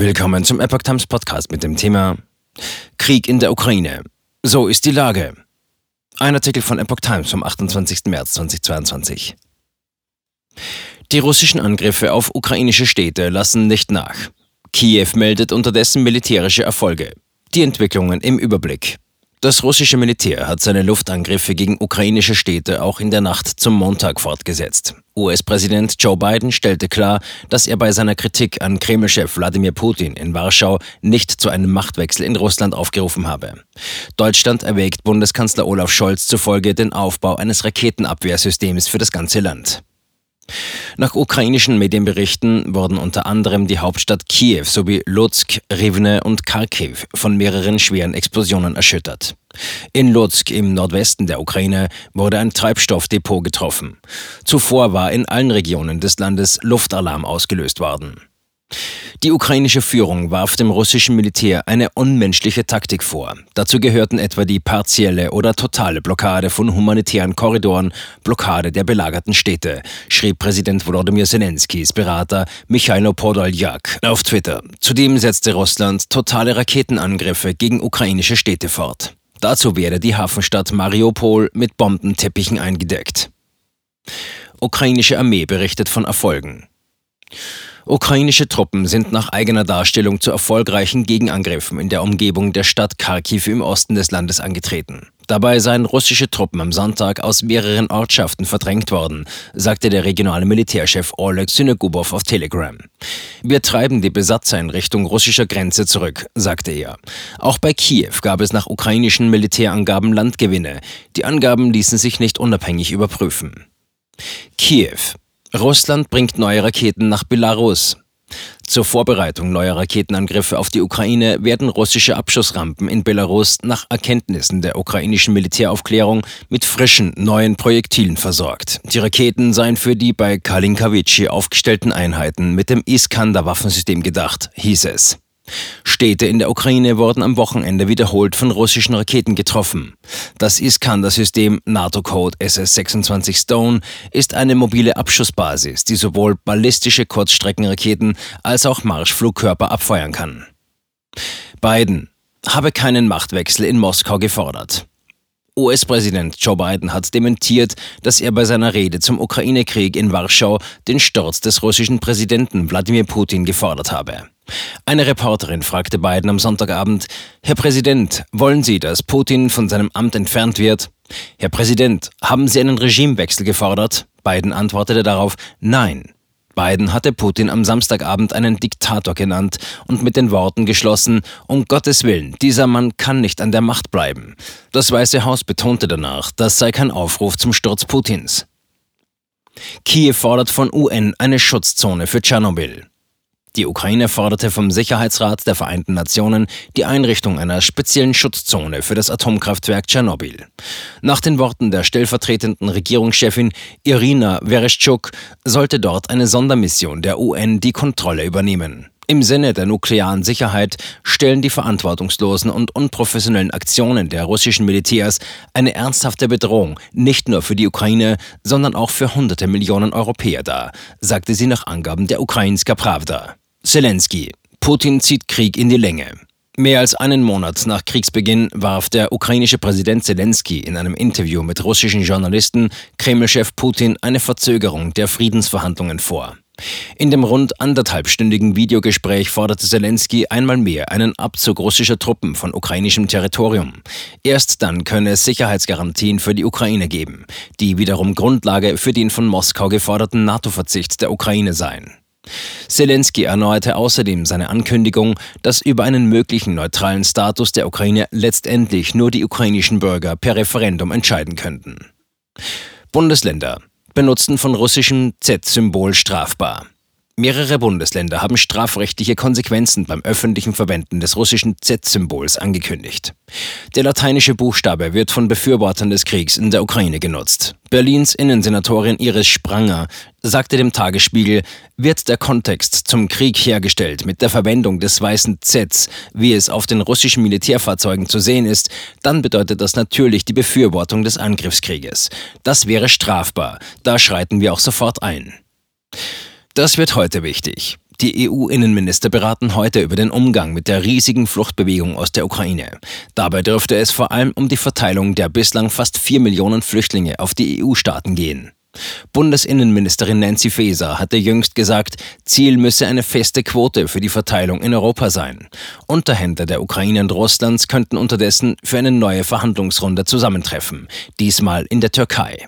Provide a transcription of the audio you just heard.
Willkommen zum Epoch Times Podcast mit dem Thema Krieg in der Ukraine. So ist die Lage. Ein Artikel von Epoch Times vom 28. März 2022. Die russischen Angriffe auf ukrainische Städte lassen nicht nach. Kiew meldet unterdessen militärische Erfolge. Die Entwicklungen im Überblick. Das russische Militär hat seine Luftangriffe gegen ukrainische Städte auch in der Nacht zum Montag fortgesetzt. US-Präsident Joe Biden stellte klar, dass er bei seiner Kritik an Kreml-Chef Wladimir Putin in Warschau nicht zu einem Machtwechsel in Russland aufgerufen habe. Deutschland erwägt Bundeskanzler Olaf Scholz zufolge den Aufbau eines Raketenabwehrsystems für das ganze Land. Nach ukrainischen Medienberichten wurden unter anderem die Hauptstadt Kiew sowie Lutsk, Rivne und Kharkiv von mehreren schweren Explosionen erschüttert. In Lutsk im Nordwesten der Ukraine wurde ein Treibstoffdepot getroffen. Zuvor war in allen Regionen des Landes Luftalarm ausgelöst worden. Die ukrainische Führung warf dem russischen Militär eine unmenschliche Taktik vor. Dazu gehörten etwa die partielle oder totale Blockade von humanitären Korridoren, Blockade der belagerten Städte, schrieb Präsident Volodymyr Zelenskys Berater Michailo Podoljak auf Twitter. Zudem setzte Russland totale Raketenangriffe gegen ukrainische Städte fort. Dazu werde die Hafenstadt Mariupol mit Bombenteppichen eingedeckt. Ukrainische Armee berichtet von Erfolgen. Ukrainische Truppen sind nach eigener Darstellung zu erfolgreichen Gegenangriffen in der Umgebung der Stadt Kharkiv im Osten des Landes angetreten. Dabei seien russische Truppen am Sonntag aus mehreren Ortschaften verdrängt worden, sagte der regionale Militärchef Oleg Synagubov auf Telegram. Wir treiben die Besatzer in Richtung russischer Grenze zurück, sagte er. Auch bei Kiew gab es nach ukrainischen Militärangaben Landgewinne. Die Angaben ließen sich nicht unabhängig überprüfen. Kiew. Russland bringt neue Raketen nach Belarus. Zur Vorbereitung neuer Raketenangriffe auf die Ukraine werden russische Abschussrampen in Belarus nach Erkenntnissen der ukrainischen Militäraufklärung mit frischen, neuen Projektilen versorgt. Die Raketen seien für die bei Kalinkawice aufgestellten Einheiten mit dem Iskander-Waffensystem gedacht, hieß es. Städte in der Ukraine wurden am Wochenende wiederholt von russischen Raketen getroffen. Das Iskander-System NATO-Code SS-26 Stone ist eine mobile Abschussbasis, die sowohl ballistische Kurzstreckenraketen als auch Marschflugkörper abfeuern kann. Biden habe keinen Machtwechsel in Moskau gefordert. US-Präsident Joe Biden hat dementiert, dass er bei seiner Rede zum Ukraine-Krieg in Warschau den Sturz des russischen Präsidenten Wladimir Putin gefordert habe. Eine Reporterin fragte Biden am Sonntagabend, Herr Präsident, wollen Sie, dass Putin von seinem Amt entfernt wird? Herr Präsident, haben Sie einen Regimewechsel gefordert? Biden antwortete darauf, nein. Biden hatte Putin am Samstagabend einen Diktator genannt und mit den Worten geschlossen, um Gottes Willen, dieser Mann kann nicht an der Macht bleiben. Das Weiße Haus betonte danach, das sei kein Aufruf zum Sturz Putins. Kiew fordert von UN eine Schutzzone für Tschernobyl. Die Ukraine forderte vom Sicherheitsrat der Vereinten Nationen die Einrichtung einer speziellen Schutzzone für das Atomkraftwerk Tschernobyl. Nach den Worten der stellvertretenden Regierungschefin Irina Vereshchuk sollte dort eine Sondermission der UN die Kontrolle übernehmen. Im Sinne der nuklearen Sicherheit stellen die verantwortungslosen und unprofessionellen Aktionen der russischen Militärs eine ernsthafte Bedrohung nicht nur für die Ukraine, sondern auch für hunderte Millionen Europäer dar, sagte sie nach Angaben der Ukrainska Pravda. Zelensky. Putin zieht Krieg in die Länge. Mehr als einen Monat nach Kriegsbeginn warf der ukrainische Präsident Zelensky in einem Interview mit russischen Journalisten Kremlchef Putin eine Verzögerung der Friedensverhandlungen vor. In dem rund anderthalbstündigen Videogespräch forderte Zelensky einmal mehr einen Abzug russischer Truppen von ukrainischem Territorium. Erst dann könne es Sicherheitsgarantien für die Ukraine geben, die wiederum Grundlage für den von Moskau geforderten NATO-Verzicht der Ukraine seien. Zelensky erneuerte außerdem seine Ankündigung, dass über einen möglichen neutralen Status der Ukraine letztendlich nur die ukrainischen Bürger per Referendum entscheiden könnten. Bundesländer Benutzen von russischem Z-Symbol strafbar. Mehrere Bundesländer haben strafrechtliche Konsequenzen beim öffentlichen Verwenden des russischen Z-Symbols angekündigt. Der lateinische Buchstabe wird von Befürwortern des Kriegs in der Ukraine genutzt. Berlins Innensenatorin Iris Spranger sagte dem Tagesspiegel, wird der Kontext zum Krieg hergestellt mit der Verwendung des weißen Zs, wie es auf den russischen Militärfahrzeugen zu sehen ist, dann bedeutet das natürlich die Befürwortung des Angriffskrieges. Das wäre strafbar. Da schreiten wir auch sofort ein. Das wird heute wichtig. Die EU-Innenminister beraten heute über den Umgang mit der riesigen Fluchtbewegung aus der Ukraine. Dabei dürfte es vor allem um die Verteilung der bislang fast vier Millionen Flüchtlinge auf die EU-Staaten gehen. Bundesinnenministerin Nancy Faeser hatte jüngst gesagt, Ziel müsse eine feste Quote für die Verteilung in Europa sein. Unterhändler der Ukraine und Russlands könnten unterdessen für eine neue Verhandlungsrunde zusammentreffen, diesmal in der Türkei.